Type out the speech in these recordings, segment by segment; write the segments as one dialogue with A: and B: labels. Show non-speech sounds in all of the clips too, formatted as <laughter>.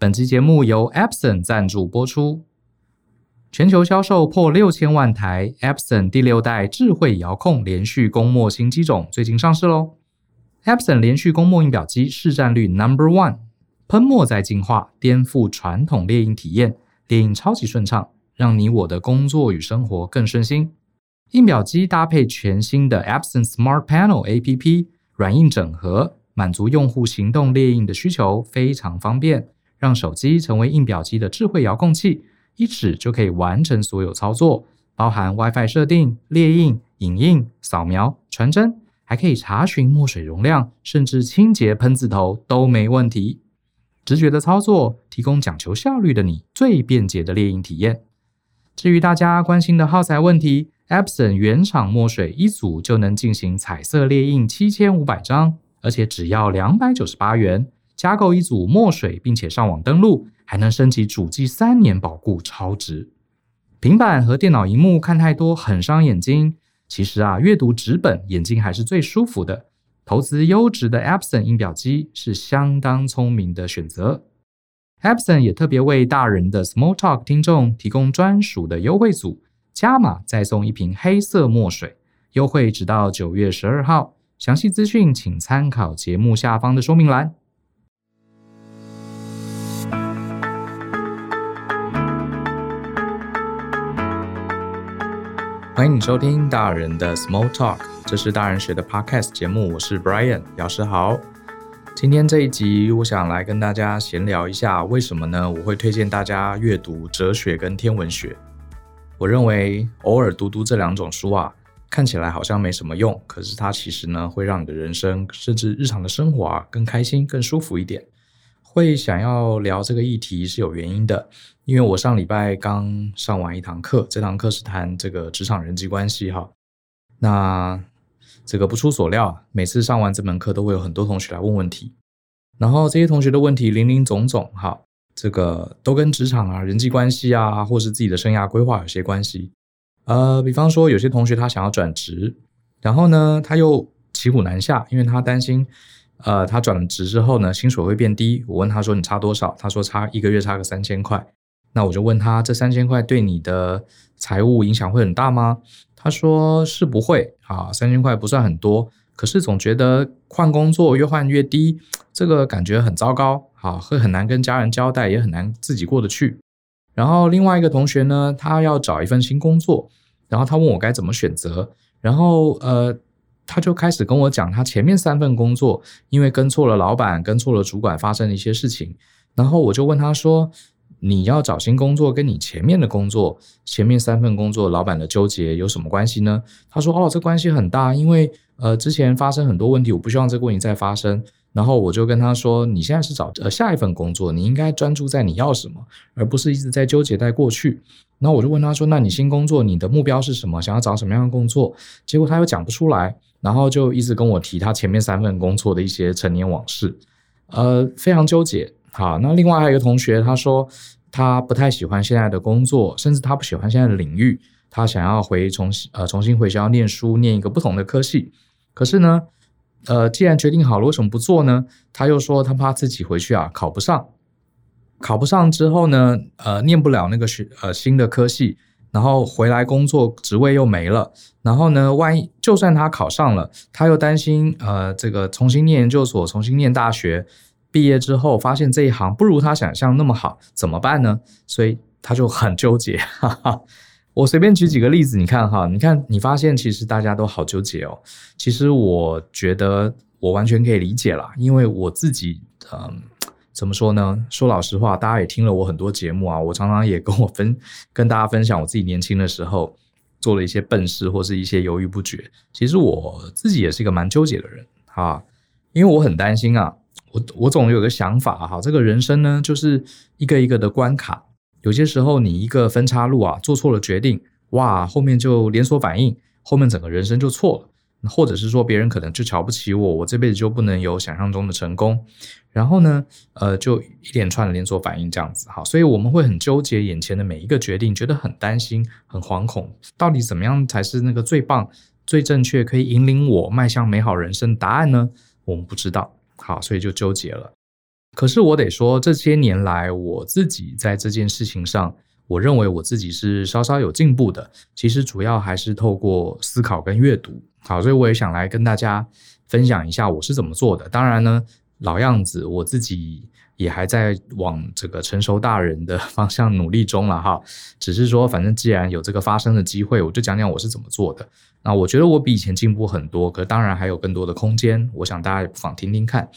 A: 本期节目由 Epson 赞助播出。全球销售破六千万台，Epson 第六代智慧遥控连续供墨新机种最近上市喽。Epson 连续供墨印表机市占率 Number One，喷墨在净化，颠覆传统列印体验，列印超级顺畅，让你我的工作与生活更顺心。印表机搭配全新的 Epson Smart Panel APP，软硬整合，满足用户行动列印的需求，非常方便。让手机成为印表机的智慧遥控器，一指就可以完成所有操作，包含 WiFi 设定、列印、影印、扫描、传真，还可以查询墨水容量，甚至清洁喷字头都没问题。直觉的操作，提供讲求效率的你最便捷的列印体验。至于大家关心的耗材问题，Epson 原厂墨水一组就能进行彩色列印七千五百张，而且只要两百九十八元。加购一组墨水，并且上网登录，还能升级主机三年保固，超值。平板和电脑荧幕看太多很伤眼睛，其实啊，阅读纸本眼睛还是最舒服的。投资优质的 Epson 音表机是相当聪明的选择。Epson 也特别为大人的 Small Talk 听众提供专属的优惠组，加码再送一瓶黑色墨水，优惠直到九月十二号。详细资讯请参考节目下方的说明栏。欢迎你收听大人的 Small Talk，这是大人学的 Podcast 节目，我是 Brian 姚诗豪。今天这一集，我想来跟大家闲聊一下，为什么呢？我会推荐大家阅读哲学跟天文学。我认为偶尔读读这两种书啊，看起来好像没什么用，可是它其实呢，会让你的人生甚至日常的生活啊，更开心、更舒服一点。会想要聊这个议题是有原因的，因为我上礼拜刚上完一堂课，这堂课是谈这个职场人际关系哈。那这个不出所料，每次上完这门课都会有很多同学来问问题，然后这些同学的问题林林总总哈，这个都跟职场啊、人际关系啊，或是自己的生涯规划有些关系。呃，比方说有些同学他想要转职，然后呢他又骑虎难下，因为他担心。呃，他转了职之后呢，薪水会变低。我问他说：“你差多少？”他说：“差一个月差个三千块。”那我就问他：“这三千块对你的财务影响会很大吗？”他说：“是不会啊，三千块不算很多，可是总觉得换工作越换越低，这个感觉很糟糕，啊，会很难跟家人交代，也很难自己过得去。”然后另外一个同学呢，他要找一份新工作，然后他问我该怎么选择，然后呃。他就开始跟我讲，他前面三份工作因为跟错了老板，跟错了主管，发生了一些事情。然后我就问他说：“你要找新工作，跟你前面的工作，前面三份工作老板的纠结有什么关系呢？”他说：“哦，这关系很大，因为呃之前发生很多问题，我不希望这个问题再发生。”然后我就跟他说：“你现在是找呃下一份工作，你应该专注在你要什么，而不是一直在纠结在过去。”然后我就问他说：“那你新工作你的目标是什么？想要找什么样的工作？”结果他又讲不出来。然后就一直跟我提他前面三份工作的一些陈年往事，呃，非常纠结。好，那另外还有一个同学，他说他不太喜欢现在的工作，甚至他不喜欢现在的领域，他想要回重新呃重新回学校念书，念一个不同的科系。可是呢，呃，既然决定好了，为什么不做呢？他又说他怕自己回去啊考不上，考不上之后呢，呃，念不了那个学呃新的科系。然后回来工作职位又没了，然后呢，万一就算他考上了，他又担心呃，这个重新念研究所、重新念大学，毕业之后发现这一行不如他想象那么好，怎么办呢？所以他就很纠结。哈哈，我随便举几个例子，你看哈，你看你发现其实大家都好纠结哦。其实我觉得我完全可以理解啦，因为我自己嗯。怎么说呢？说老实话，大家也听了我很多节目啊，我常常也跟我分跟大家分享我自己年轻的时候做了一些笨事或是一些犹豫不决。其实我自己也是一个蛮纠结的人啊，因为我很担心啊，我我总有个想法哈，这个人生呢就是一个一个的关卡，有些时候你一个分岔路啊做错了决定，哇，后面就连锁反应，后面整个人生就错了。或者是说别人可能就瞧不起我，我这辈子就不能有想象中的成功，然后呢，呃，就一连串的连锁反应这样子，好，所以我们会很纠结眼前的每一个决定，觉得很担心、很惶恐，到底怎么样才是那个最棒、最正确，可以引领我迈向美好人生的答案呢？我们不知道，好，所以就纠结了。可是我得说，这些年来我自己在这件事情上，我认为我自己是稍稍有进步的。其实主要还是透过思考跟阅读。好，所以我也想来跟大家分享一下我是怎么做的。当然呢，老样子，我自己也还在往这个成熟大人的 <laughs> 方向努力中了哈。只是说，反正既然有这个发声的机会，我就讲讲我是怎么做的。那我觉得我比以前进步很多，可当然还有更多的空间。我想大家也不妨听听看。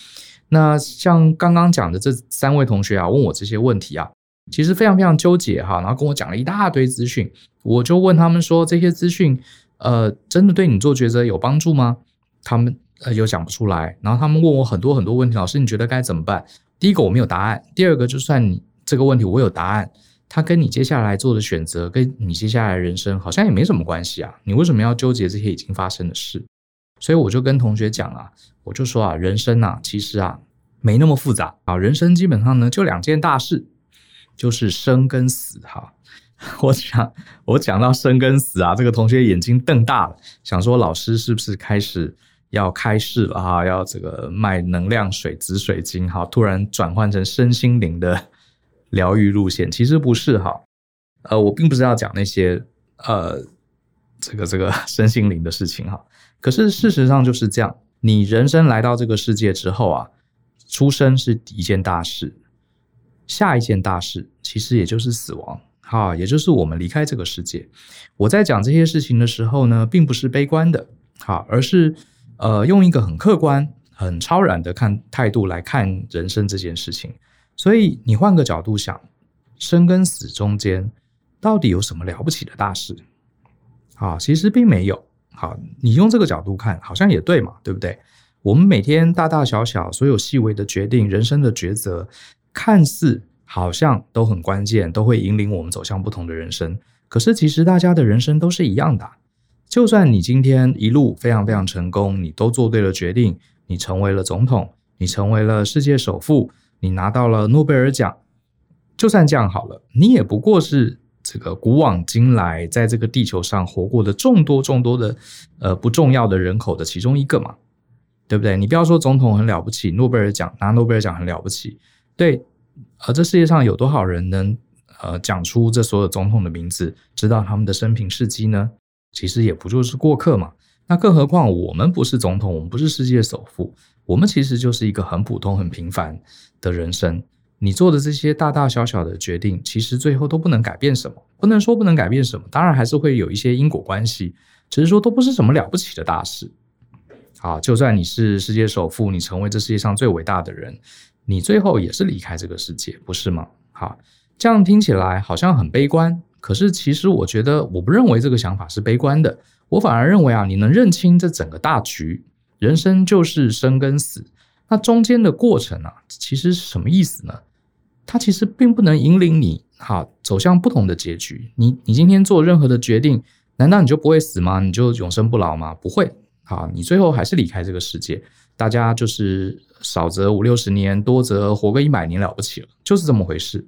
A: 那像刚刚讲的这三位同学啊，问我这些问题啊，其实非常非常纠结哈，然后跟我讲了一大堆资讯，我就问他们说，这些资讯，呃，真的对你做抉择有帮助吗？他们呃又讲不出来，然后他们问我很多很多问题，老师你觉得该怎么办？第一个我没有答案，第二个就算你这个问题我有答案，他跟你接下来做的选择，跟你接下来人生好像也没什么关系啊，你为什么要纠结这些已经发生的事？所以我就跟同学讲啊，我就说啊，人生啊，其实啊，没那么复杂啊。人生基本上呢，就两件大事，就是生跟死哈。我想我讲到生跟死啊，这个同学眼睛瞪大了，想说老师是不是开始要开市了哈？要这个卖能量水、紫水晶哈？突然转换成身心灵的疗愈路线，其实不是哈。呃，我并不是要讲那些呃，这个这个 <laughs> 身心灵的事情哈。可是事实上就是这样，你人生来到这个世界之后啊，出生是一件大事，下一件大事其实也就是死亡，哈，也就是我们离开这个世界。我在讲这些事情的时候呢，并不是悲观的，哈，而是呃用一个很客观、很超然的看态度来看人生这件事情。所以你换个角度想，生跟死中间到底有什么了不起的大事？啊，其实并没有。好，你用这个角度看，好像也对嘛，对不对？我们每天大大小小所有细微的决定，人生的抉择，看似好像都很关键，都会引领我们走向不同的人生。可是其实大家的人生都是一样的。就算你今天一路非常非常成功，你都做对了决定，你成为了总统，你成为了世界首富，你拿到了诺贝尔奖，就算这样好了，你也不过是。这个古往今来，在这个地球上活过的众多众多的呃不重要的人口的其中一个嘛，对不对？你不要说总统很了不起，诺贝尔奖拿诺贝尔奖很了不起，对，而这世界上有多少人能呃讲出这所有总统的名字，知道他们的生平事迹呢？其实也不就是过客嘛。那更何况我们不是总统，我们不是世界首富，我们其实就是一个很普通、很平凡的人生。你做的这些大大小小的决定，其实最后都不能改变什么，不能说不能改变什么，当然还是会有一些因果关系，只是说都不是什么了不起的大事。好，就算你是世界首富，你成为这世界上最伟大的人，你最后也是离开这个世界，不是吗？好，这样听起来好像很悲观，可是其实我觉得我不认为这个想法是悲观的，我反而认为啊，你能认清这整个大局，人生就是生跟死，那中间的过程啊，其实是什么意思呢？它其实并不能引领你好走向不同的结局。你你今天做任何的决定，难道你就不会死吗？你就永生不老吗？不会。好，你最后还是离开这个世界。大家就是少则五六十年，多则活个一百年了不起了，就是这么回事。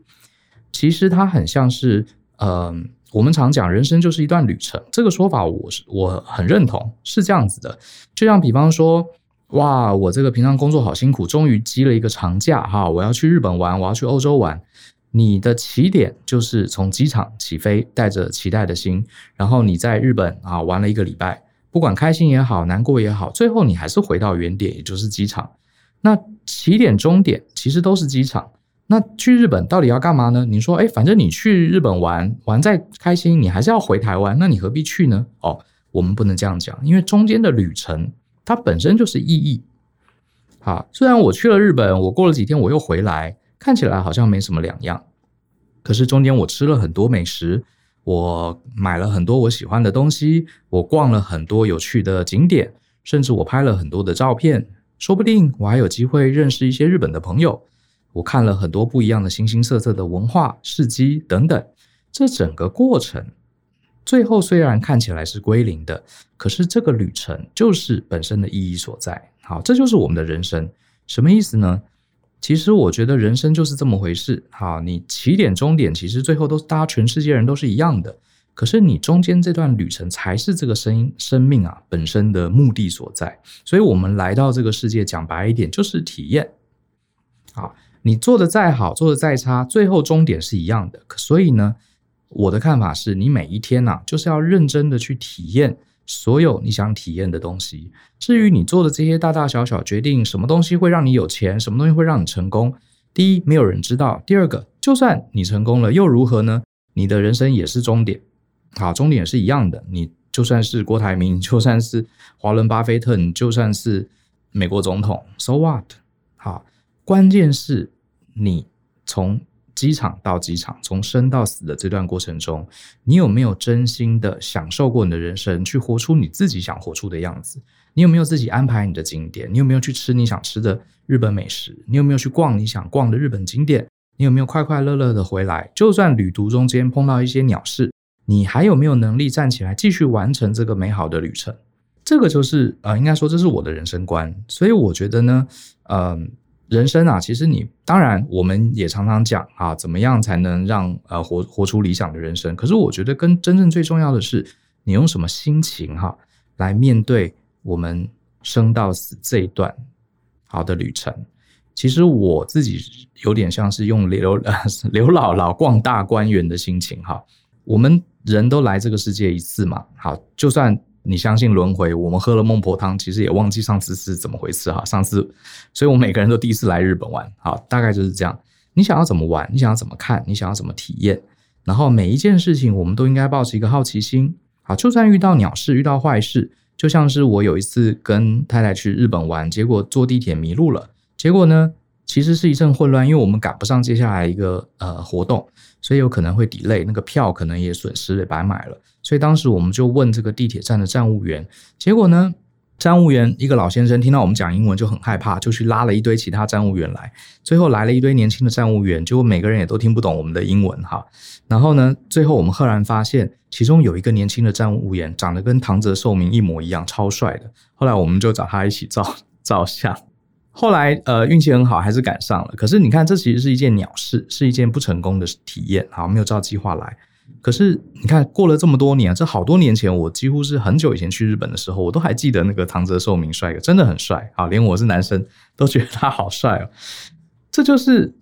A: 其实它很像是，呃，我们常讲人生就是一段旅程，这个说法我是我很认同，是这样子的。就像比方说。哇，我这个平常工作好辛苦，终于积了一个长假哈！我要去日本玩，我要去欧洲玩。你的起点就是从机场起飞，带着期待的心，然后你在日本啊玩了一个礼拜，不管开心也好，难过也好，最后你还是回到原点，也就是机场。那起点终点其实都是机场。那去日本到底要干嘛呢？你说，哎，反正你去日本玩玩再开心，你还是要回台湾，那你何必去呢？哦，我们不能这样讲，因为中间的旅程。它本身就是意义。好，虽然我去了日本，我过了几天我又回来，看起来好像没什么两样。可是中间我吃了很多美食，我买了很多我喜欢的东西，我逛了很多有趣的景点，甚至我拍了很多的照片。说不定我还有机会认识一些日本的朋友。我看了很多不一样的形形色色的文化事迹等等。这整个过程。最后虽然看起来是归零的，可是这个旅程就是本身的意义所在。好，这就是我们的人生。什么意思呢？其实我觉得人生就是这么回事。好，你起点终点其实最后都是大家全世界人都是一样的，可是你中间这段旅程才是这个生生命啊本身的目的所在。所以我们来到这个世界，讲白一点就是体验。好，你做的再好，做的再差，最后终点是一样的。所以呢，我的看法是你每一天呐、啊，就是要认真的去体验所有你想体验的东西。至于你做的这些大大小小决定，什么东西会让你有钱，什么东西会让你成功，第一，没有人知道；第二个，就算你成功了，又如何呢？你的人生也是终点，好，终点是一样的。你就算是郭台铭，<laughs> 就算是华伦巴菲特，你就算是美国总统，so what？好，关键是你从机场到机场，从生到死的这段过程中，你有没有真心的享受过你的人生，去活出你自己想活出的样子？你有没有自己安排你的景点？你有没有去吃你想吃的日本美食？你有没有去逛你想逛的日本景点？你有没有快快乐乐的回来？就算旅途中间碰到一些鸟事，你还有没有能力站起来继续完成这个美好的旅程？这个就是呃，应该说这是我的人生观。所以我觉得呢，呃，人生啊，其实你当然我们也常常讲啊，怎么样才能让呃活活出理想的人生？可是我觉得跟真正最重要的是，你用什么心情哈来面对我们生到死这一段好的旅程。其实我自己有点像是用刘呃 <laughs> 刘姥姥逛大观园的心情哈。我们人都来这个世界一次嘛，好，就算你相信轮回，我们喝了孟婆汤，其实也忘记上次是怎么回事哈。上次，所以我们每个人都第一次来日本玩，好，大概就是这样。你想要怎么玩？你想要怎么看？你想要怎么体验？然后每一件事情，我们都应该抱持一个好奇心。好，就算遇到鸟事，遇到坏事，就像是我有一次跟太太去日本玩，结果坐地铁迷路了。结果呢，其实是一阵混乱，因为我们赶不上接下来一个呃活动，所以有可能会 delay，那个票可能也损失了，白买了。所以当时我们就问这个地铁站的站务员，结果呢，站务员一个老先生听到我们讲英文就很害怕，就去拉了一堆其他站务员来，最后来了一堆年轻的站务员，结果每个人也都听不懂我们的英文哈。然后呢，最后我们赫然发现，其中有一个年轻的站务员长得跟唐泽寿明一模一样，超帅的。后来我们就找他一起照照相。后来，呃，运气很好，还是赶上了。可是你看，这其实是一件鸟事，是一件不成功的体验。好，没有照计划来。可是你看，过了这么多年，这好多年前，我几乎是很久以前去日本的时候，我都还记得那个唐泽寿明帅哥，真的很帅。啊，连我是男生都觉得他好帅哦。<laughs> 这就是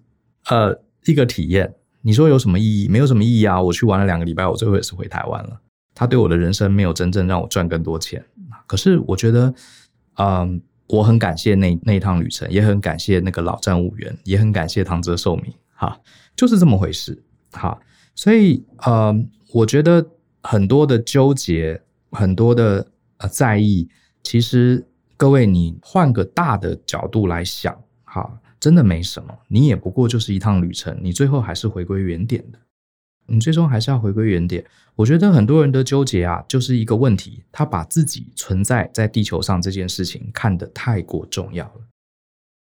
A: 呃一个体验。你说有什么意义？没有什么意义啊！我去玩了两个礼拜，我最后也是回台湾了。他对我的人生没有真正让我赚更多钱。可是我觉得，嗯、我很感谢那那一趟旅程，也很感谢那个老站务员，也很感谢唐泽寿明，哈，就是这么回事，哈。所以，呃，我觉得很多的纠结，很多的呃在意，其实各位你换个大的角度来想，哈，真的没什么，你也不过就是一趟旅程，你最后还是回归原点的。你最终还是要回归原点。我觉得很多人的纠结啊，就是一个问题，他把自己存在在地球上这件事情看得太过重要了。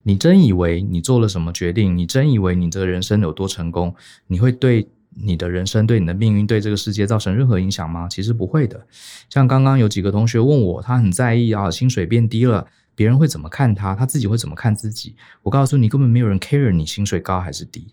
A: 你真以为你做了什么决定？你真以为你这个人生有多成功？你会对你的人生、对你的命运、对这个世界造成任何影响吗？其实不会的。像刚刚有几个同学问我，他很在意啊，薪水变低了，别人会怎么看他？他自己会怎么看自己？我告诉你，根本没有人 care 你薪水高还是低。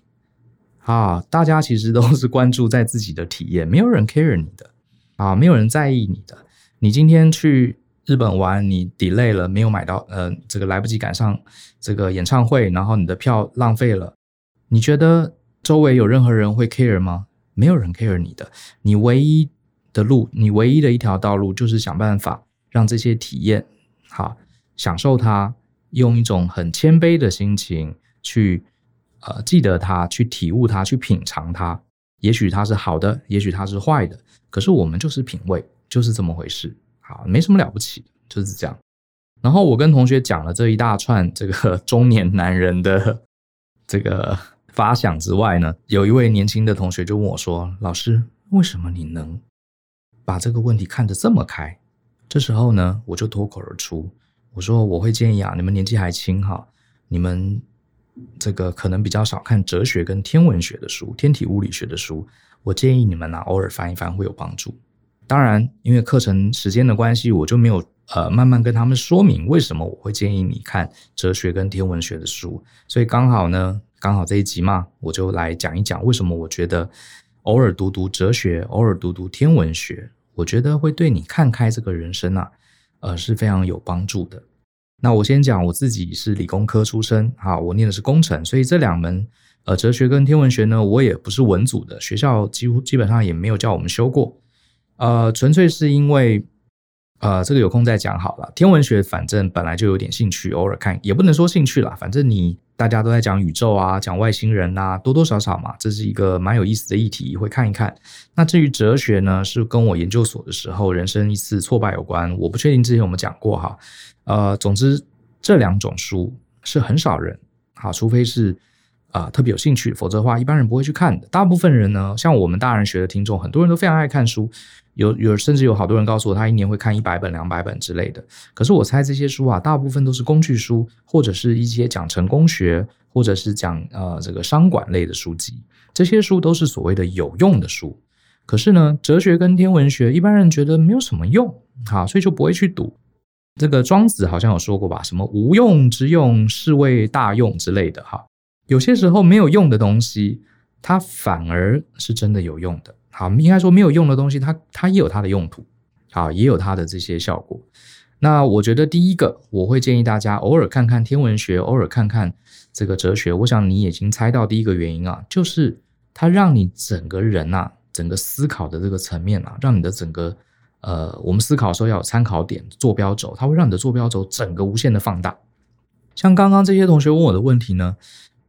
A: 啊，大家其实都是关注在自己的体验，没有人 care 你的啊，没有人在意你的。你今天去日本玩，你 delay 了，没有买到，呃，这个来不及赶上这个演唱会，然后你的票浪费了。你觉得周围有任何人会 care 吗？没有人 care 你的。你唯一的路，你唯一的一条道路，就是想办法让这些体验好，享受它，用一种很谦卑的心情去。呃，记得它，去体悟它，去品尝它。也许它是好的，也许它是坏的。可是我们就是品味，就是这么回事。好，没什么了不起，就是这样。然后我跟同学讲了这一大串这个中年男人的 <laughs> 这个发想之外呢，有一位年轻的同学就问我说：“老师，为什么你能把这个问题看得这么开？”这时候呢，我就脱口而出，我说：“我会建议啊，你们年纪还轻哈，你们。”这个可能比较少看哲学跟天文学的书，天体物理学的书，我建议你们呢、偶尔翻一翻会有帮助。当然，因为课程时间的关系，我就没有呃慢慢跟他们说明为什么我会建议你看哲学跟天文学的书。所以刚好呢，刚好这一集嘛，我就来讲一讲为什么我觉得偶尔读读哲学，偶尔读读天文学，我觉得会对你看开这个人生啊，呃是非常有帮助的。那我先讲我自己是理工科出身，哈，我念的是工程，所以这两门呃哲学跟天文学呢，我也不是文组的，学校几乎基本上也没有叫我们修过，呃，纯粹是因为。呃，这个有空再讲好了。天文学反正本来就有点兴趣，偶尔看也不能说兴趣啦。反正你大家都在讲宇宙啊，讲外星人呐，多多少少嘛，这是一个蛮有意思的议题，会看一看。那至于哲学呢，是跟我研究所的时候人生一次挫败有关。我不确定之前有没有讲过哈。呃，总之这两种书是很少人，好，除非是啊、特别有兴趣，否则的话一般人不会去看的。大部分人呢，像我们大人学的听众，很多人都非常爱看书。有有甚至有好多人告诉我，他一年会看一百本、两百本之类的。可是我猜这些书啊，大部分都是工具书，或者是一些讲成功学，或者是讲呃这个商管类的书籍。这些书都是所谓的有用的书。可是呢，哲学跟天文学，一般人觉得没有什么用，好，所以就不会去读。这个庄子好像有说过吧，什么无用之用，是谓大用之类的。哈，有些时候没有用的东西，它反而是真的有用的。好，应该说没有用的东西，它它也有它的用途，好，也有它的这些效果。那我觉得第一个，我会建议大家偶尔看看天文学，偶尔看看这个哲学。我想你已经猜到第一个原因啊，就是它让你整个人啊，整个思考的这个层面啊，让你的整个呃，我们思考的时候要有参考点、坐标轴，它会让你的坐标轴整个无限的放大。像刚刚这些同学问我的问题呢，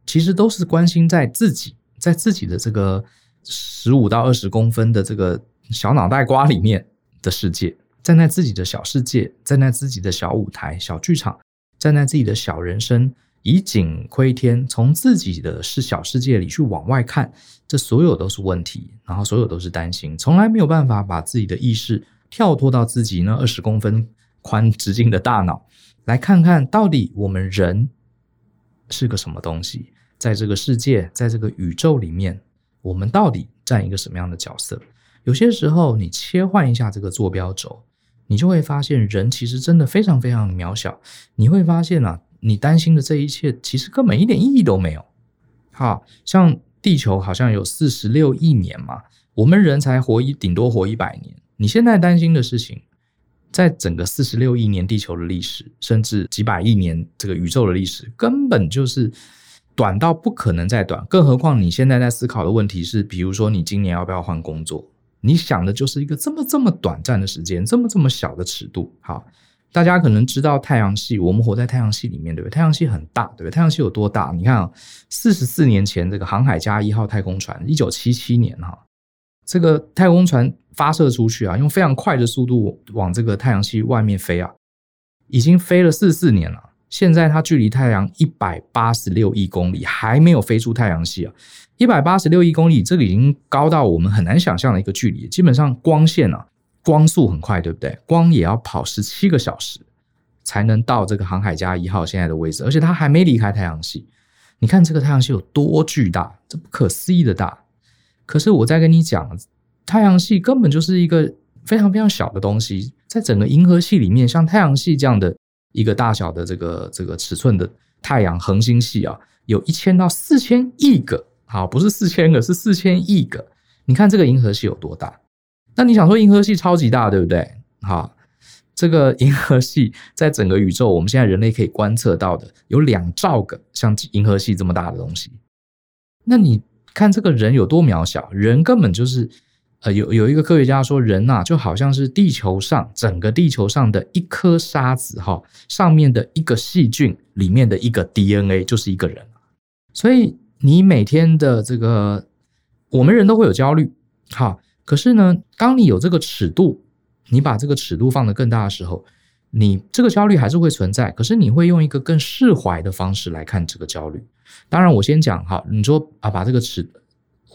A: 其实都是关心在自己，在自己的这个。十五到二十公分的这个小脑袋瓜里面的世界，站在自己的小世界，站在自己的小舞台、小剧场，站在自己的小人生，以景窥天，从自己的是小世界里去往外看，这所有都是问题，然后所有都是担心，从来没有办法把自己的意识跳脱到自己那二十公分宽直径的大脑，来看看到底我们人是个什么东西，在这个世界，在这个宇宙里面。我们到底占一个什么样的角色？有些时候，你切换一下这个坐标轴，你就会发现，人其实真的非常非常的渺小。你会发现啊，你担心的这一切，其实根本一点意义都没有。好，像地球好像有四十六亿年嘛，我们人才活一顶多活一百年。你现在担心的事情，在整个四十六亿年地球的历史，甚至几百亿年这个宇宙的历史，根本就是。短到不可能再短，更何况你现在在思考的问题是，比如说你今年要不要换工作？你想的就是一个这么这么短暂的时间，这么这么小的尺度。好，大家可能知道太阳系，我们活在太阳系里面，对不对？太阳系很大，对不对？太阳系有多大？你看啊，四十四年前这个航海家一号太空船，一九七七年哈，这个太空船发射出去啊，用非常快的速度往这个太阳系外面飞啊，已经飞了四四年了。现在它距离太阳一百八十六亿公里，还没有飞出太阳系啊！一百八十六亿公里，这个已经高到我们很难想象的一个距离。基本上光线啊，光速很快，对不对？光也要跑十七个小时才能到这个航海家一号现在的位置，而且它还没离开太阳系。你看这个太阳系有多巨大，这不可思议的大。可是我再跟你讲，太阳系根本就是一个非常非常小的东西，在整个银河系里面，像太阳系这样的。一个大小的这个这个尺寸的太阳恒星系啊，有一千到四千亿个，好，不是四千个，是四千亿个。你看这个银河系有多大？那你想说银河系超级大，对不对？好，这个银河系在整个宇宙，我们现在人类可以观测到的有两兆个像银河系这么大的东西。那你看这个人有多渺小？人根本就是。呃，有有一个科学家说，人呐就好像是地球上整个地球上的一颗沙子哈，上面的一个细菌里面的一个 DNA 就是一个人。所以你每天的这个，我们人都会有焦虑，哈，可是呢，当你有这个尺度，你把这个尺度放得更大的时候，你这个焦虑还是会存在，可是你会用一个更释怀的方式来看这个焦虑。当然，我先讲哈，你说啊，把这个尺。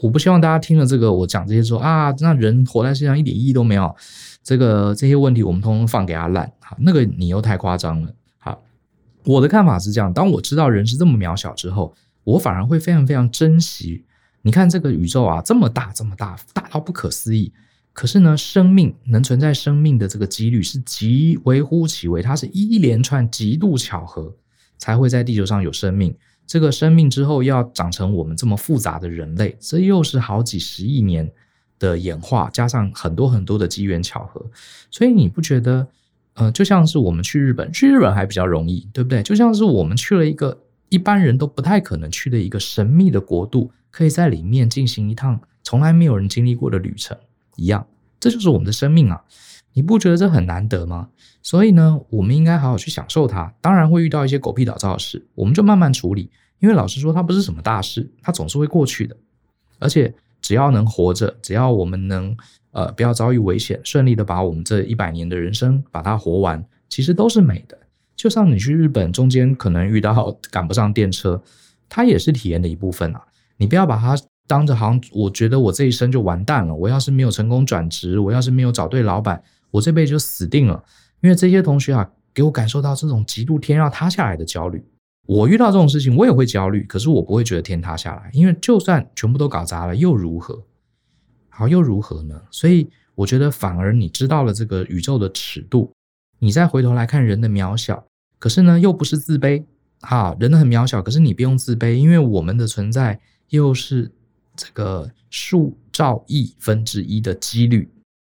A: 我不希望大家听了这个我讲这些说啊，那人活在世上一点意义都没有，这个这些问题我们通通放给他烂，好，那个你又太夸张了。好，我的看法是这样，当我知道人是这么渺小之后，我反而会非常非常珍惜。你看这个宇宙啊，这么大这么大，大到不可思议。可是呢，生命能存在生命的这个几率是极微乎其微，它是一连串极度巧合才会在地球上有生命。这个生命之后要长成我们这么复杂的人类，这又是好几十亿年的演化，加上很多很多的机缘巧合，所以你不觉得呃，就像是我们去日本，去日本还比较容易，对不对？就像是我们去了一个一般人都不太可能去的一个神秘的国度，可以在里面进行一趟从来没有人经历过的旅程一样。这就是我们的生命啊！你不觉得这很难得吗？所以呢，我们应该好好去享受它。当然会遇到一些狗屁倒灶的事，我们就慢慢处理。因为老实说，它不是什么大事，它总是会过去的。而且只要能活着，只要我们能呃不要遭遇危险，顺利的把我们这一百年的人生把它活完，其实都是美的。就像你去日本，中间可能遇到赶不上电车，它也是体验的一部分啊。你不要把它当着好像我觉得我这一生就完蛋了。我要是没有成功转职，我要是没有找对老板，我这辈子就死定了。因为这些同学啊，给我感受到这种极度天要塌下来的焦虑。我遇到这种事情，我也会焦虑，可是我不会觉得天塌下来，因为就算全部都搞砸了，又如何？好，又如何呢？所以我觉得，反而你知道了这个宇宙的尺度，你再回头来看人的渺小，可是呢，又不是自卑。哈，人很渺小，可是你不用自卑，因为我们的存在又是这个数兆亿分之一的几率，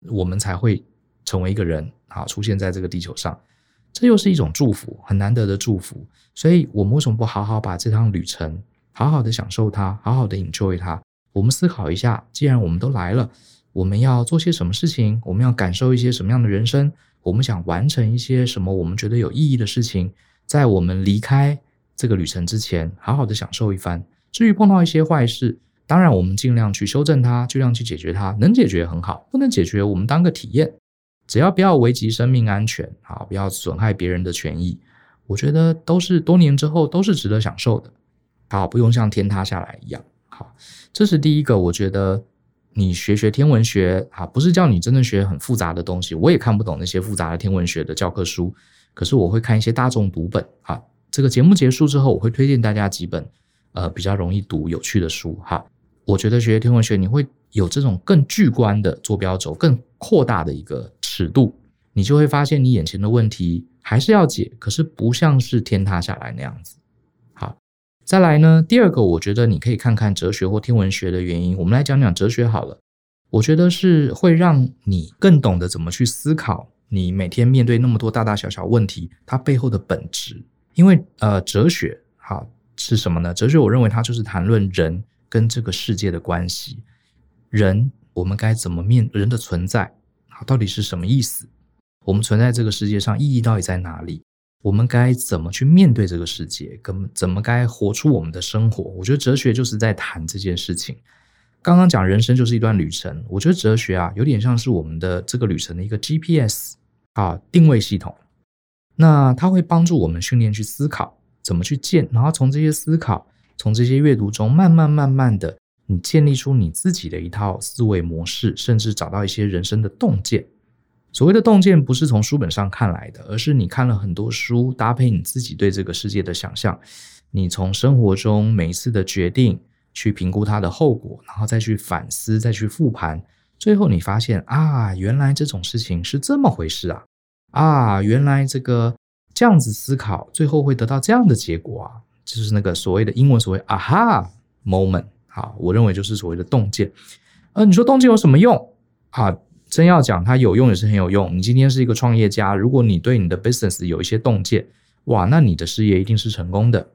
A: 我们才会成为一个人，好，出现在这个地球上。这又是一种祝福，很难得的祝福。所以，我们为什么不好好把这趟旅程好好的享受它，好好的 enjoy 它？我们思考一下，既然我们都来了，我们要做些什么事情？我们要感受一些什么样的人生？我们想完成一些什么我们觉得有意义的事情？在我们离开这个旅程之前，好好的享受一番。至于碰到一些坏事，当然我们尽量去修正它，尽量去解决它。能解决很好，不能解决，我们当个体验。只要不要危及生命安全，好，不要损害别人的权益，我觉得都是多年之后都是值得享受的，好，不用像天塌下来一样，好，这是第一个。我觉得你学学天文学，啊，不是叫你真的学很复杂的东西，我也看不懂那些复杂的天文学的教科书，可是我会看一些大众读本，啊，这个节目结束之后，我会推荐大家几本，呃，比较容易读、有趣的书，哈，我觉得学天文学你会有这种更巨观的坐标轴，更扩大的一个。尺度，你就会发现你眼前的问题还是要解，可是不像是天塌下来那样子。好，再来呢，第二个，我觉得你可以看看哲学或天文学的原因。我们来讲讲哲学好了。我觉得是会让你更懂得怎么去思考，你每天面对那么多大大小小问题，它背后的本质。因为呃，哲学好是什么呢？哲学我认为它就是谈论人跟这个世界的关系。人，我们该怎么面人的存在？到底是什么意思？我们存在这个世界上意义到底在哪里？我们该怎么去面对这个世界？跟怎么该活出我们的生活？我觉得哲学就是在谈这件事情。刚刚讲人生就是一段旅程，我觉得哲学啊有点像是我们的这个旅程的一个 GPS 啊定位系统。那它会帮助我们训练去思考，怎么去建，然后从这些思考，从这些阅读中，慢慢慢慢的。你建立出你自己的一套思维模式，甚至找到一些人生的洞见。所谓的洞见，不是从书本上看来的，而是你看了很多书，搭配你自己对这个世界的想象。你从生活中每一次的决定去评估它的后果，然后再去反思，再去复盘，最后你发现啊，原来这种事情是这么回事啊！啊，原来这个这样子思考，最后会得到这样的结果啊！就是那个所谓的英文所谓 “aha moment”。好，我认为就是所谓的洞见。呃，你说洞见有什么用啊？真要讲，它有用也是很有用。你今天是一个创业家，如果你对你的 business 有一些洞见，哇，那你的事业一定是成功的。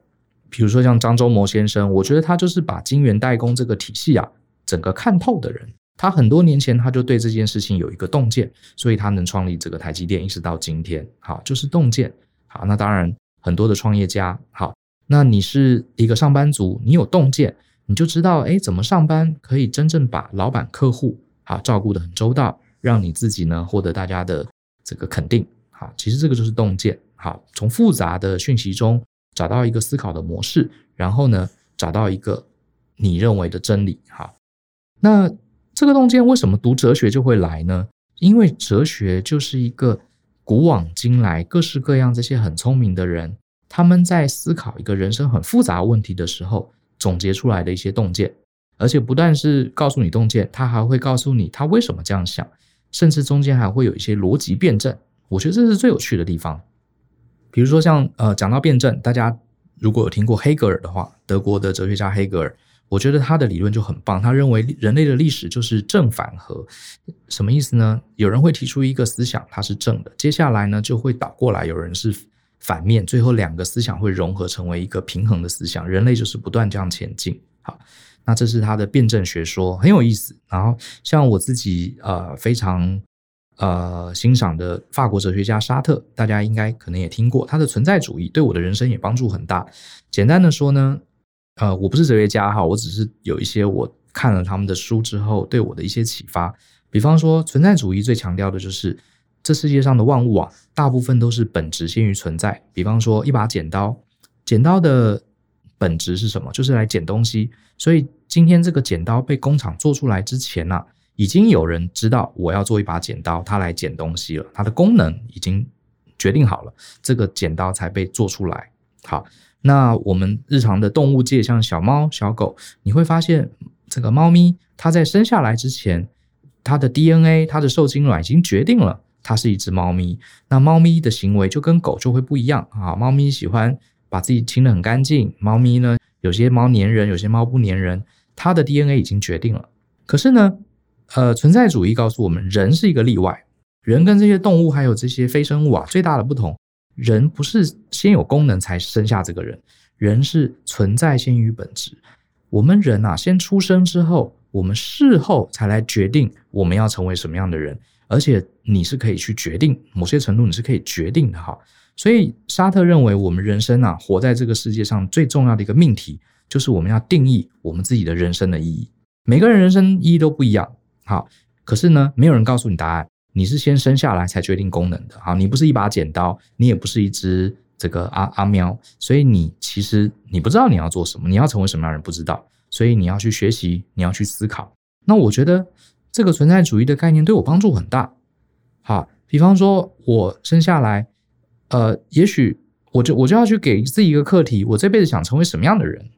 A: 比如说像张忠谋先生，我觉得他就是把晶圆代工这个体系啊，整个看透的人。他很多年前他就对这件事情有一个洞见，所以他能创立这个台积电，一直到今天。好，就是洞见。好，那当然很多的创业家，好，那你是一个上班族，你有洞见。你就知道，哎，怎么上班可以真正把老板、客户啊照顾得很周到，让你自己呢获得大家的这个肯定。好，其实这个就是洞见。好，从复杂的讯息中找到一个思考的模式，然后呢找到一个你认为的真理。好，那这个洞见为什么读哲学就会来呢？因为哲学就是一个古往今来各式各样这些很聪明的人，他们在思考一个人生很复杂问题的时候。总结出来的一些洞见，而且不但是告诉你洞见，他还会告诉你他为什么这样想，甚至中间还会有一些逻辑辩证。我觉得这是最有趣的地方。比如说像呃，讲到辩证，大家如果有听过黑格尔的话，德国的哲学家黑格尔，我觉得他的理论就很棒。他认为人类的历史就是正反合，什么意思呢？有人会提出一个思想，它是正的，接下来呢就会倒过来，有人是反面，最后两个思想会融合成为一个平衡的思想。人类就是不断这样前进。好，那这是他的辩证学说，很有意思。然后像我自己呃非常呃欣赏的法国哲学家沙特，大家应该可能也听过，他的存在主义对我的人生也帮助很大。简单的说呢。呃，我不是哲学家哈，我只是有一些我看了他们的书之后对我的一些启发。比方说，存在主义最强调的就是这世界上的万物啊，大部分都是本质先于存在。比方说，一把剪刀，剪刀的本质是什么？就是来剪东西。所以今天这个剪刀被工厂做出来之前呢，啊，已经有人知道我要做一把剪刀，它来剪东西了，它的功能已经决定好了，这个剪刀才被做出来。好。那我们日常的动物界，像小猫、小狗，你会发现，这个猫咪它在生下来之前，它的 DNA、它的受精卵已经决定了它是一只猫咪。那猫咪的行为就跟狗就会不一样啊。猫咪喜欢把自己清得很干净，猫咪呢，有些猫粘人，有些猫不粘人，它的 DNA 已经决定了。可是呢，呃，存在主义告诉我们，人是一个例外，人跟这些动物还有这些非生物啊，最大的不同。人不是先有功能才生下这个人，人是存在先于本质。我们人啊，先出生之后，我们事后才来决定我们要成为什么样的人，而且你是可以去决定，某些程度你是可以决定的哈。所以沙特认为，我们人生啊，活在这个世界上最重要的一个命题，就是我们要定义我们自己的人生的意义。每个人人生意义都不一样，好，可是呢，没有人告诉你答案。你是先生下来才决定功能的，好，你不是一把剪刀，你也不是一只这个阿阿喵，所以你其实你不知道你要做什么，你要成为什么样的人不知道，所以你要去学习，你要去思考。那我觉得这个存在主义的概念对我帮助很大。好，比方说我生下来，呃，也许我就我就要去给自己一个课题，我这辈子想成为什么样的人？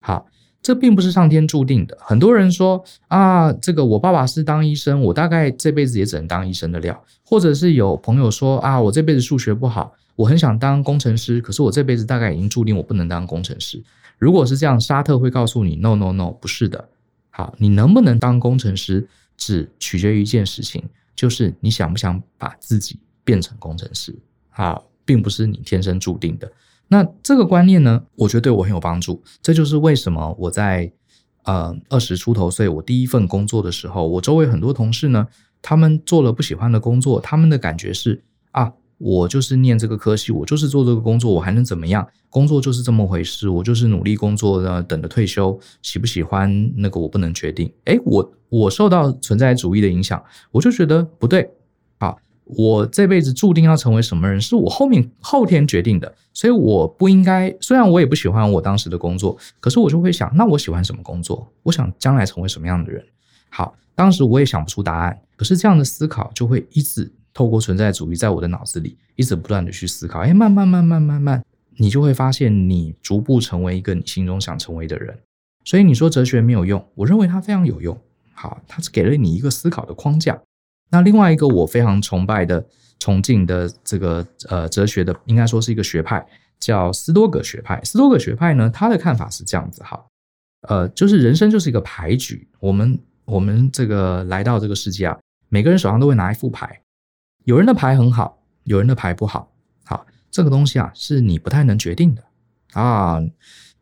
A: 好。这并不是上天注定的。很多人说啊，这个我爸爸是当医生，我大概这辈子也只能当医生的料。或者是有朋友说啊，我这辈子数学不好，我很想当工程师，可是我这辈子大概已经注定我不能当工程师。如果是这样，沙特会告诉你，no no no，不是的。好，你能不能当工程师，只取决于一件事情，就是你想不想把自己变成工程师。好，并不是你天生注定的。那这个观念呢，我觉得对我很有帮助。这就是为什么我在呃二十出头岁，我第一份工作的时候，我周围很多同事呢，他们做了不喜欢的工作，他们的感觉是啊，我就是念这个科系，我就是做这个工作，我还能怎么样？工作就是这么回事，我就是努力工作的，等着退休，喜不喜欢那个我不能决定。诶，我我受到存在主义的影响，我就觉得不对。我这辈子注定要成为什么人，是我后面后天决定的，所以我不应该。虽然我也不喜欢我当时的工作，可是我就会想，那我喜欢什么工作？我想将来成为什么样的人？好，当时我也想不出答案，可是这样的思考就会一直透过存在主义在我的脑子里一直不断的去思考。哎，慢慢慢慢慢慢，你就会发现你逐步成为一个你心中想成为的人。所以你说哲学没有用，我认为它非常有用。好，它是给了你一个思考的框架。那另外一个我非常崇拜的、崇敬的这个呃哲学的，应该说是一个学派，叫斯多葛学派。斯多葛学派呢，他的看法是这样子哈，呃，就是人生就是一个牌局。我们我们这个来到这个世界啊，每个人手上都会拿一副牌，有人的牌很好，有人的牌不好。好，这个东西啊，是你不太能决定的啊。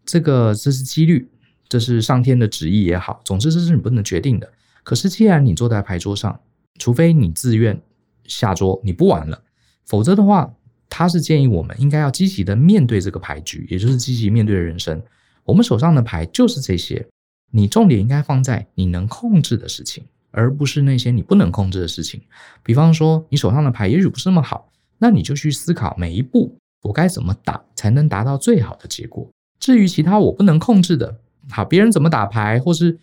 A: 这个这是几率，这是上天的旨意也好，总之这是你不能决定的。可是既然你坐在牌桌上，除非你自愿下桌，你不玩了，否则的话，他是建议我们应该要积极的面对这个牌局，也就是积极面对人生。我们手上的牌就是这些，你重点应该放在你能控制的事情，而不是那些你不能控制的事情。比方说，你手上的牌也许不是那么好，那你就去思考每一步我该怎么打才能达到最好的结果。至于其他我不能控制的，好，别人怎么打牌，或是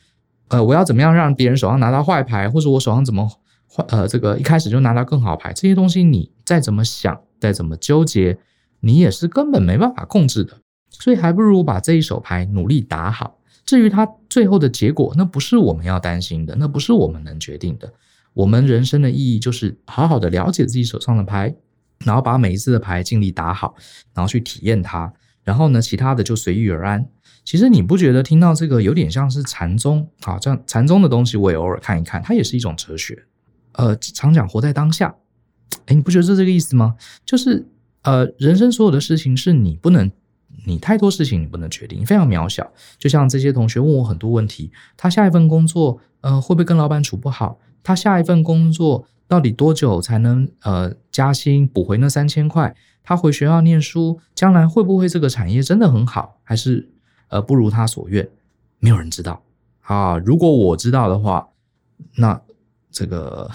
A: 呃，我要怎么样让别人手上拿到坏牌，或者我手上怎么坏。呃，这个一开始就拿到更好牌，这些东西你再怎么想，再怎么纠结，你也是根本没办法控制的。所以还不如把这一手牌努力打好。至于它最后的结果，那不是我们要担心的，那不是我们能决定的。我们人生的意义就是好好的了解自己手上的牌，然后把每一次的牌尽力打好，然后去体验它。然后呢，其他的就随遇而安。其实你不觉得听到这个有点像是禅宗？啊，这样禅宗的东西我也偶尔看一看，它也是一种哲学。呃，常讲活在当下，哎，你不觉得是这个意思吗？就是呃，人生所有的事情是你不能，你太多事情你不能决定，你非常渺小。就像这些同学问我很多问题，他下一份工作，呃，会不会跟老板处不好？他下一份工作到底多久才能呃加薪补回那三千块？他回学校念书，将来会不会这个产业真的很好，还是呃不如他所愿？没有人知道啊。如果我知道的话，那这个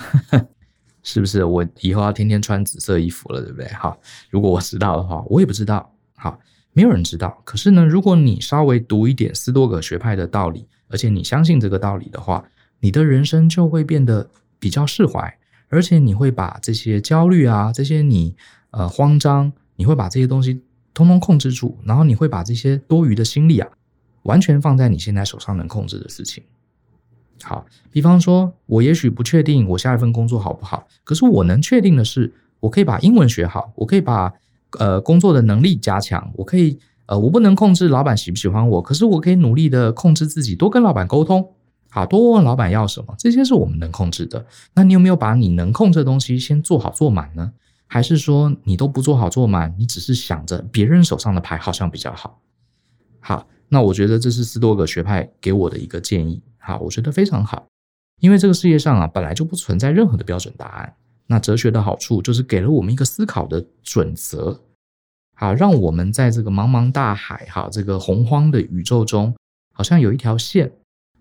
A: <laughs> 是不是我以后要天天穿紫色衣服了，对不对？好，如果我知道的话，我也不知道。好，没有人知道。可是呢，如果你稍微读一点斯多葛学派的道理，而且你相信这个道理的话，你的人生就会变得比较释怀，而且你会把这些焦虑啊，这些你。呃，慌张，你会把这些东西通通控制住，然后你会把这些多余的心力啊，完全放在你现在手上能控制的事情。好，比方说，我也许不确定我下一份工作好不好，可是我能确定的是，我可以把英文学好，我可以把呃工作的能力加强，我可以呃，我不能控制老板喜不喜欢我，可是我可以努力的控制自己，多跟老板沟通，好，多问老板要什么，这些是我们能控制的。那你有没有把你能控制的东西先做好做满呢？还是说你都不做好做满，你只是想着别人手上的牌好像比较好。好，那我觉得这是斯多葛学派给我的一个建议。好，我觉得非常好，因为这个世界上啊本来就不存在任何的标准答案。那哲学的好处就是给了我们一个思考的准则，好，让我们在这个茫茫大海哈这个洪荒的宇宙中，好像有一条线，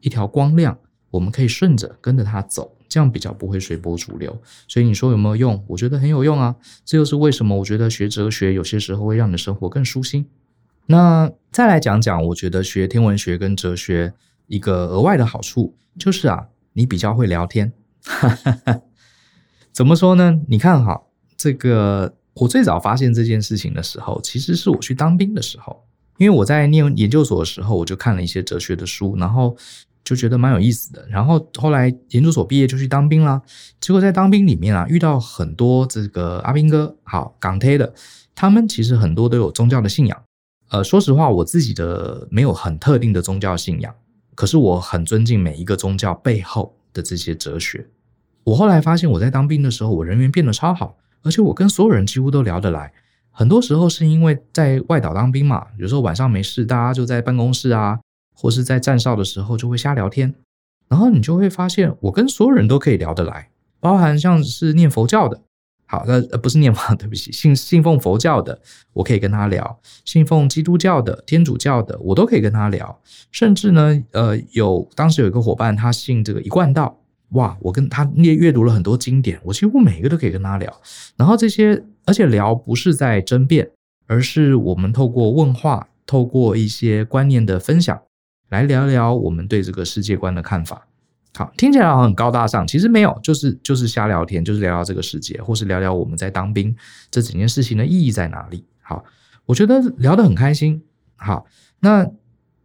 A: 一条光亮，我们可以顺着跟着它走。这样比较不会随波逐流，所以你说有没有用？我觉得很有用啊！这就是为什么我觉得学哲学有些时候会让你的生活更舒心。那再来讲讲，我觉得学天文学跟哲学一个额外的好处就是啊，你比较会聊天。<laughs> 怎么说呢？你看哈，这个我最早发现这件事情的时候，其实是我去当兵的时候，因为我在念研究所的时候，我就看了一些哲学的书，然后。就觉得蛮有意思的，然后后来研究所毕业就去当兵啦。结果在当兵里面啊，遇到很多这个阿兵哥，好港铁的，他们其实很多都有宗教的信仰。呃，说实话，我自己的没有很特定的宗教信仰，可是我很尊敬每一个宗教背后的这些哲学。我后来发现，我在当兵的时候，我人缘变得超好，而且我跟所有人几乎都聊得来。很多时候是因为在外岛当兵嘛，有时候晚上没事，大家就在办公室啊。或是在站哨的时候就会瞎聊天，然后你就会发现，我跟所有人都可以聊得来，包含像是念佛教的，好，那不是念佛，对不起，信信奉佛教的，我可以跟他聊；信奉基督教的、天主教的，我都可以跟他聊。甚至呢，呃，有当时有一个伙伴，他信这个一贯道，哇，我跟他阅阅读了很多经典，我几乎每一个都可以跟他聊。然后这些，而且聊不是在争辩，而是我们透过问话，透过一些观念的分享。来聊聊我们对这个世界观的看法。好，听起来好像很高大上，其实没有，就是就是瞎聊天，就是聊聊这个世界，或是聊聊我们在当兵这整件事情的意义在哪里。好，我觉得聊得很开心。好，那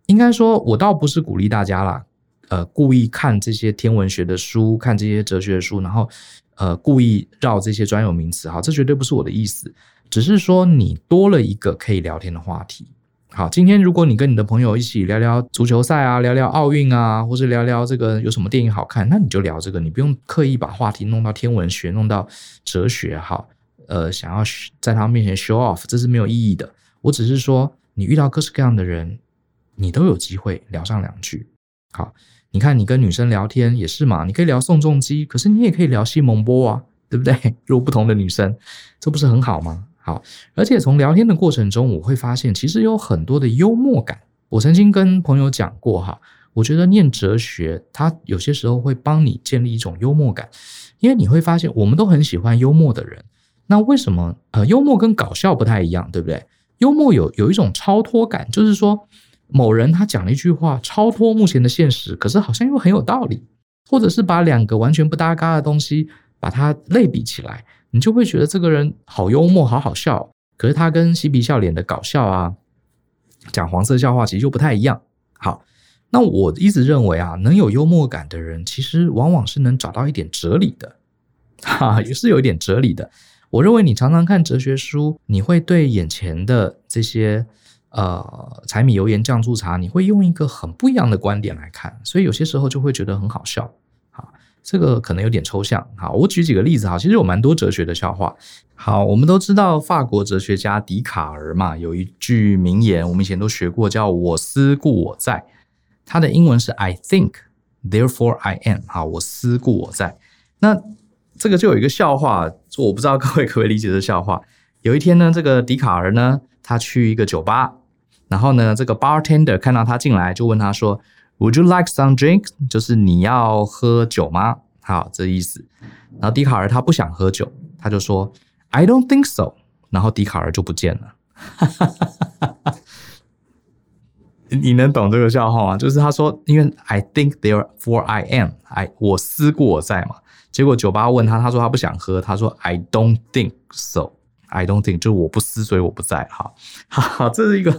A: 应该说，我倒不是鼓励大家啦，呃，故意看这些天文学的书，看这些哲学的书，然后呃，故意绕这些专有名词。好，这绝对不是我的意思，只是说你多了一个可以聊天的话题。好，今天如果你跟你的朋友一起聊聊足球赛啊，聊聊奥运啊，或者聊聊这个有什么电影好看，那你就聊这个，你不用刻意把话题弄到天文学，弄到哲学，哈，呃，想要在他面前 show off，这是没有意义的。我只是说，你遇到各式各样的人，你都有机会聊上两句。好，你看你跟女生聊天也是嘛，你可以聊宋仲基，可是你也可以聊西蒙波啊，对不对？<laughs> 如果不同的女生，这不是很好吗？好，而且从聊天的过程中，我会发现其实有很多的幽默感。我曾经跟朋友讲过哈，我觉得念哲学，它有些时候会帮你建立一种幽默感，因为你会发现我们都很喜欢幽默的人。那为什么呃，幽默跟搞笑不太一样，对不对？幽默有有一种超脱感，就是说某人他讲了一句话超脱目前的现实，可是好像又很有道理，或者是把两个完全不搭嘎的东西把它类比起来。你就会觉得这个人好幽默，好好笑。可是他跟嬉皮笑脸的搞笑啊，讲黄色笑话其实就不太一样。好，那我一直认为啊，能有幽默感的人，其实往往是能找到一点哲理的，<laughs> 哈，也是有一点哲理的。我认为你常常看哲学书，你会对眼前的这些呃柴米油盐酱醋茶，你会用一个很不一样的观点来看，所以有些时候就会觉得很好笑。好，这个可能有点抽象。好，我举几个例子哈，其实有蛮多哲学的笑话。好，我们都知道法国哲学家笛卡尔嘛，有一句名言，我们以前都学过，叫“我思故我在”。他的英文是 “I think, therefore I am”。好，我思故我在。那这个就有一个笑话，我不知道各位可不可以理解这笑话。有一天呢，这个笛卡尔呢，他去一个酒吧，然后呢，这个 bartender 看到他进来，就问他说：“Would you like some drink？” 就是你要喝酒吗？好，这意思。然后笛卡尔他不想喝酒，他就说。I don't think so。然后笛卡尔就不见了。<laughs> 你能懂这个笑话吗？就是他说，因为 I think there for I am。哎我思故我在嘛。结果酒吧问他，他说他不想喝。他说 I don't think so。I don't think 就我不思，所以我不在。哈，<laughs> 好，这是一个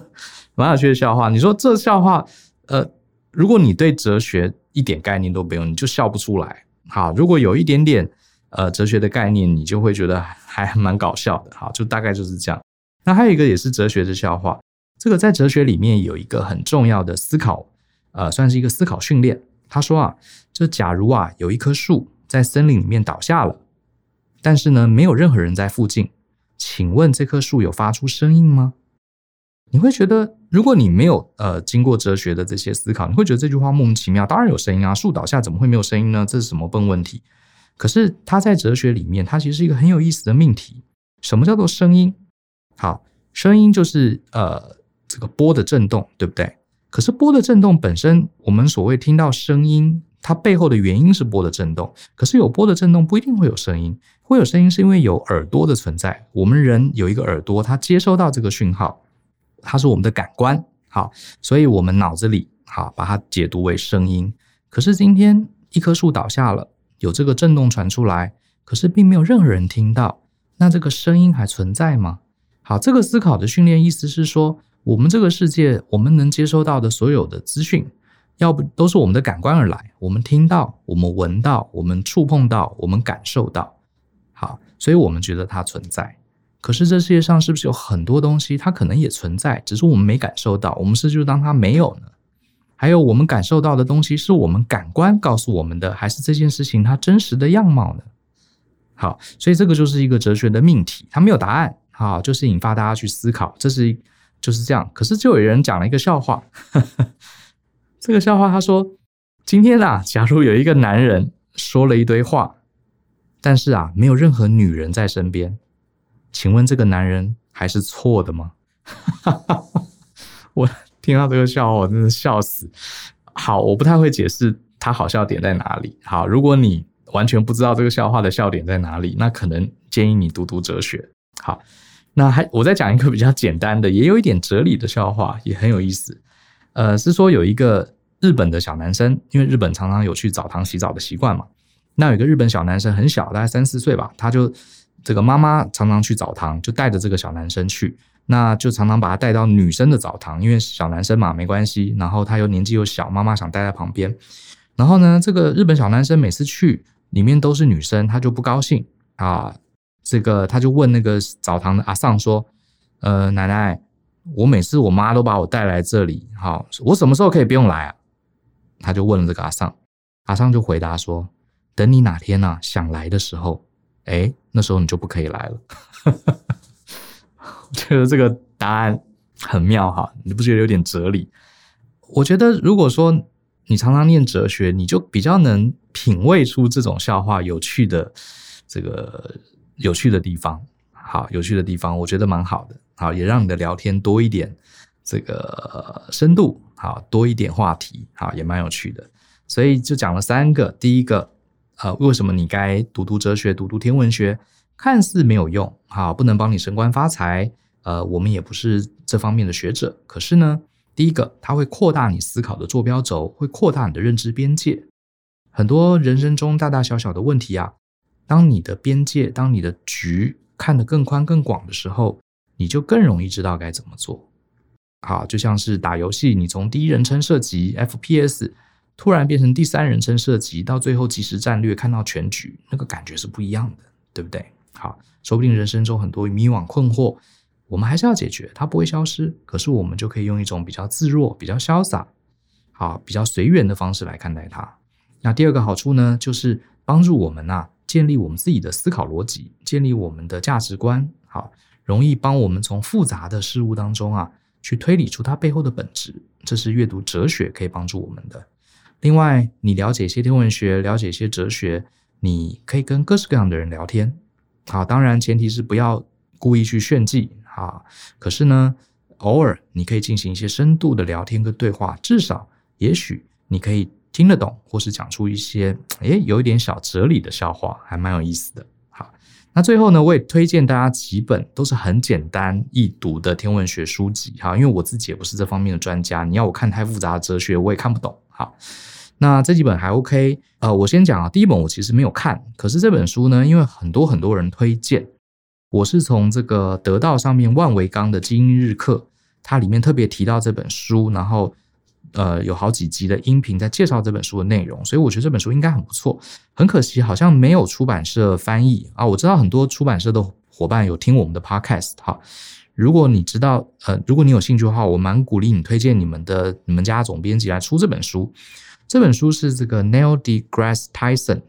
A: 蛮有趣的笑话。你说这笑话，呃，如果你对哲学一点概念都没有，你就笑不出来。好，如果有一点点。呃，哲学的概念，你就会觉得还蛮搞笑的，哈，就大概就是这样。那还有一个也是哲学的笑话，这个在哲学里面有一个很重要的思考，呃，算是一个思考训练。他说啊，就假如啊有一棵树在森林里面倒下了，但是呢没有任何人在附近，请问这棵树有发出声音吗？你会觉得，如果你没有呃经过哲学的这些思考，你会觉得这句话莫名其妙。当然有声音啊，树倒下怎么会没有声音呢？这是什么笨问题？可是它在哲学里面，它其实是一个很有意思的命题。什么叫做声音？好，声音就是呃这个波的震动，对不对？可是波的震动本身，我们所谓听到声音，它背后的原因是波的震动。可是有波的震动不一定会有声音，会有声音是因为有耳朵的存在。我们人有一个耳朵，它接收到这个讯号，它是我们的感官。好，所以我们脑子里好把它解读为声音。可是今天一棵树倒下了。有这个震动传出来，可是并没有任何人听到，那这个声音还存在吗？好，这个思考的训练意思是说，我们这个世界，我们能接收到的所有的资讯，要不都是我们的感官而来，我们听到，我们闻到，我们触碰到，我们感受到，好，所以我们觉得它存在。可是这世界上是不是有很多东西，它可能也存在，只是我们没感受到，我们是就当它没有呢？还有我们感受到的东西，是我们感官告诉我们的，还是这件事情它真实的样貌呢？好，所以这个就是一个哲学的命题，它没有答案，好，就是引发大家去思考，这是就是这样。可是就有人讲了一个笑话，呵呵，这个笑话他说：今天啊，假如有一个男人说了一堆话，但是啊，没有任何女人在身边，请问这个男人还是错的吗？<laughs> 我。听到这个笑话，我真的笑死。好，我不太会解释他好笑点在哪里。好，如果你完全不知道这个笑话的笑点在哪里，那可能建议你读读哲学。好，那还我再讲一个比较简单的，也有一点哲理的笑话，也很有意思。呃，是说有一个日本的小男生，因为日本常常有去澡堂洗澡的习惯嘛。那有一个日本小男生很小，大概三四岁吧，他就这个妈妈常常去澡堂，就带着这个小男生去。那就常常把他带到女生的澡堂，因为小男生嘛，没关系。然后他又年纪又小，妈妈想待在旁边。然后呢，这个日本小男生每次去里面都是女生，他就不高兴啊。这个他就问那个澡堂的阿尚说：“呃，奶奶，我每次我妈都把我带来这里，好，我什么时候可以不用来啊？”他就问了这个阿尚，阿尚就回答说：“等你哪天呐、啊、想来的时候，哎，那时候你就不可以来了。<laughs> ”我觉得这个答案很妙哈，你不觉得有点哲理？我觉得如果说你常常念哲学，你就比较能品味出这种笑话有趣的这个有趣的地方。好，有趣的地方，我觉得蛮好的。好，也让你的聊天多一点这个深度，好，多一点话题，好，也蛮有趣的。所以就讲了三个，第一个，呃，为什么你该读读哲学，读读天文学？看似没有用，好，不能帮你升官发财，呃，我们也不是这方面的学者。可是呢，第一个，它会扩大你思考的坐标轴，会扩大你的认知边界。很多人生中大大小小的问题啊，当你的边界，当你的局看得更宽更广的时候，你就更容易知道该怎么做。好，就像是打游戏，你从第一人称射击 FPS，突然变成第三人称射击，到最后即时战略，看到全局，那个感觉是不一样的，对不对？好，说不定人生中很多迷惘困惑，我们还是要解决，它不会消失。可是我们就可以用一种比较自若、比较潇洒、好、比较随缘的方式来看待它。那第二个好处呢，就是帮助我们呐、啊，建立我们自己的思考逻辑，建立我们的价值观，好，容易帮我们从复杂的事物当中啊，去推理出它背后的本质。这是阅读哲学可以帮助我们的。另外，你了解一些天文学，了解一些哲学，你可以跟各式各样的人聊天。好，当然前提是不要故意去炫技。啊，可是呢，偶尔你可以进行一些深度的聊天跟对话，至少也许你可以听得懂，或是讲出一些 <tsk> 诶有一点小哲理的笑话，还蛮有意思的。好，那最后呢，我也推荐大家几本都是很简单易读的天文学书籍。哈，因为我自己也不是这方面的专家，你要我看太复杂的哲学，我也看不懂。好，那这几本还 OK。呃，我先讲啊，第一本我其实没有看，可是这本书呢，因为很多很多人推荐。我是从这个得到上面万维钢的精英日课，它里面特别提到这本书，然后呃有好几集的音频在介绍这本书的内容，所以我觉得这本书应该很不错。很可惜好像没有出版社翻译啊，我知道很多出版社的伙伴有听我们的 podcast 哈，如果你知道呃如果你有兴趣的话，我蛮鼓励你推荐你们的你们家总编辑来出这本书。这本书是这个 Neil deGrasse Tyson，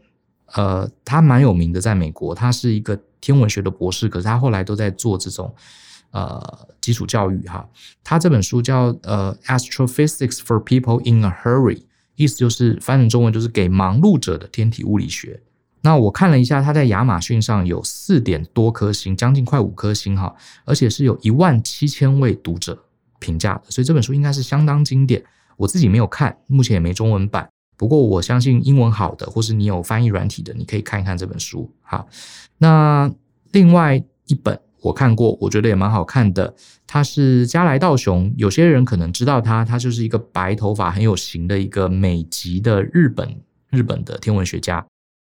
A: 呃，他蛮有名的，在美国，他是一个。天文学的博士，可是他后来都在做这种呃基础教育哈。他这本书叫呃 Astrophysics for People in a Hurry，意思就是翻成中文就是给忙碌者的天体物理学。那我看了一下，他在亚马逊上有四点多颗星，将近快五颗星哈，而且是有一万七千位读者评价的，所以这本书应该是相当经典。我自己没有看，目前也没中文版。不过我相信英文好的，或是你有翻译软体的，你可以看一看这本书。哈，那另外一本我看过，我觉得也蛮好看的。他是加来道雄，有些人可能知道他，他就是一个白头发很有型的一个美籍的日本日本的天文学家。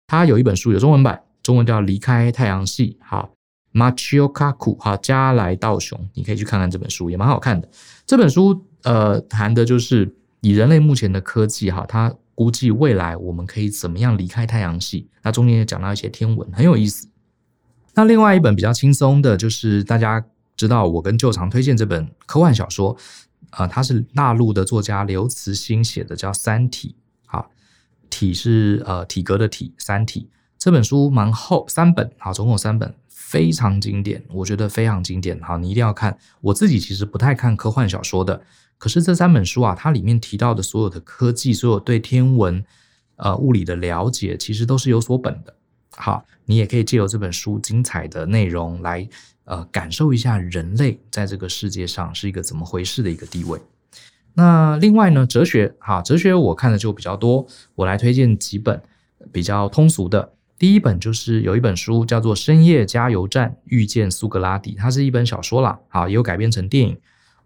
A: 他有一本书有中文版，中文叫《离开太阳系》。好，Machio Kaku，好，加来道雄，你可以去看看这本书，也蛮好看的。这本书呃谈的就是以人类目前的科技，哈，他。估计未来我们可以怎么样离开太阳系？那中间也讲到一些天文，很有意思。那另外一本比较轻松的，就是大家知道我跟旧常推荐这本科幻小说，啊、呃，它是大陆的作家刘慈欣写的，叫《三体》。体是呃体格的体，《三体》这本书蛮厚，三本，好，总共三本，非常经典，我觉得非常经典。好，你一定要看。我自己其实不太看科幻小说的。可是这三本书啊，它里面提到的所有的科技，所有对天文、呃物理的了解，其实都是有所本的。好，你也可以借由这本书精彩的内容来，呃，感受一下人类在这个世界上是一个怎么回事的一个地位。那另外呢，哲学，哈，哲学我看的就比较多，我来推荐几本比较通俗的。第一本就是有一本书叫做《深夜加油站遇见苏格拉底》，它是一本小说啦，好，也有改编成电影。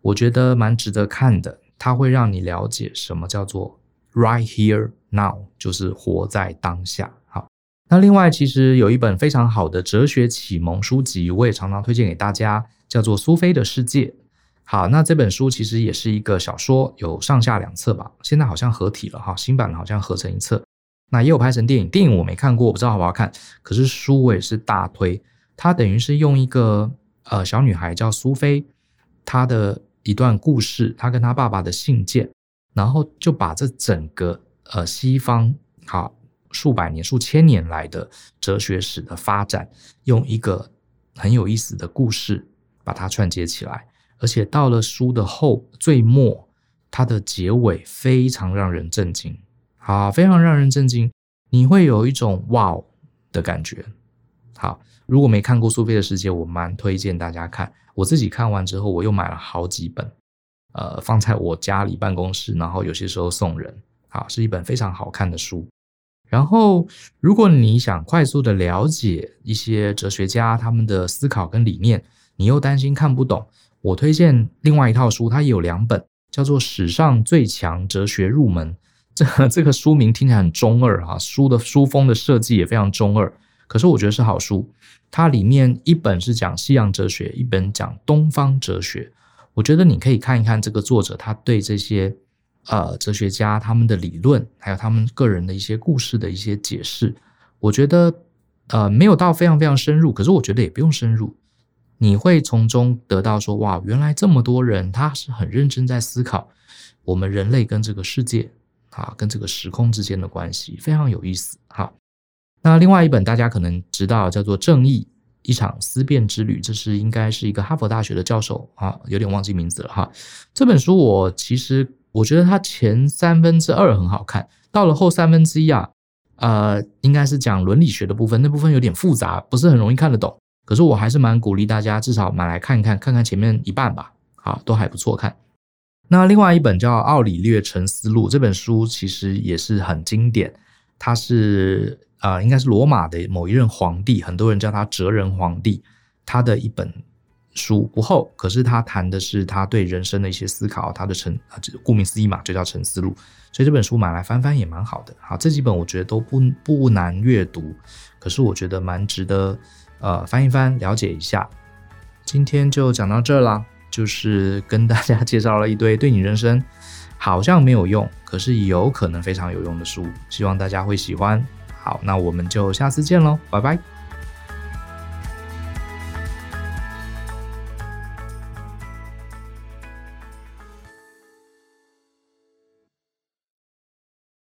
A: 我觉得蛮值得看的，它会让你了解什么叫做 right here now，就是活在当下。好，那另外其实有一本非常好的哲学启蒙书籍，我也常常推荐给大家，叫做《苏菲的世界》。好，那这本书其实也是一个小说，有上下两册吧，现在好像合体了哈，新版好像合成一册。那也有拍成电影，电影我没看过，我不知道好不好看。可是书我也是大推，它等于是用一个呃小女孩叫苏菲，她的。一段故事，她跟她爸爸的信件，然后就把这整个呃西方好数百年、数千年来的哲学史的发展，用一个很有意思的故事把它串接起来，而且到了书的后最末，它的结尾非常让人震惊，啊，非常让人震惊，你会有一种哇哦的感觉，好。如果没看过《苏菲的世界》，我蛮推荐大家看。我自己看完之后，我又买了好几本，呃，放在我家里办公室，然后有些时候送人。好，是一本非常好看的书。然后，如果你想快速的了解一些哲学家他们的思考跟理念，你又担心看不懂，我推荐另外一套书，它有两本，叫做《史上最强哲学入门》。这 <laughs> 这个书名听起来很中二哈，书的书封的设计也非常中二。可是我觉得是好书，它里面一本是讲西洋哲学，一本讲东方哲学。我觉得你可以看一看这个作者他对这些呃哲学家他们的理论，还有他们个人的一些故事的一些解释。我觉得呃没有到非常非常深入，可是我觉得也不用深入，你会从中得到说，哇，原来这么多人他是很认真在思考我们人类跟这个世界啊，跟这个时空之间的关系，非常有意思。哈，那另外一本大家可能知道叫做《正义：一场思辨之旅》，这是应该是一个哈佛大学的教授啊，有点忘记名字了哈。这本书我其实我觉得它前三分之二很好看，到了后三分之一啊，呃，应该是讲伦理学的部分，那部分有点复杂，不是很容易看得懂。可是我还是蛮鼓励大家，至少买来看一看，看看前面一半吧，好，都还不错看。那另外一本叫《奥里略沉思录》，这本书其实也是很经典，它是呃，应该是罗马的某一任皇帝，很多人叫他哲人皇帝，他的一本书不厚，可是他谈的是他对人生的一些思考，他的沉啊，顾名思义嘛，就叫沉思录，所以这本书买来翻翻也蛮好的。好，这几本我觉得都不不难阅读，可是我觉得蛮值得。呃，翻一翻，了解一下。今天就讲到这啦，就是跟大家介绍了一堆对你人生好像没有用，可是有可能非常有用的书，希望大家会喜欢。好，那我们就下次见喽，拜拜。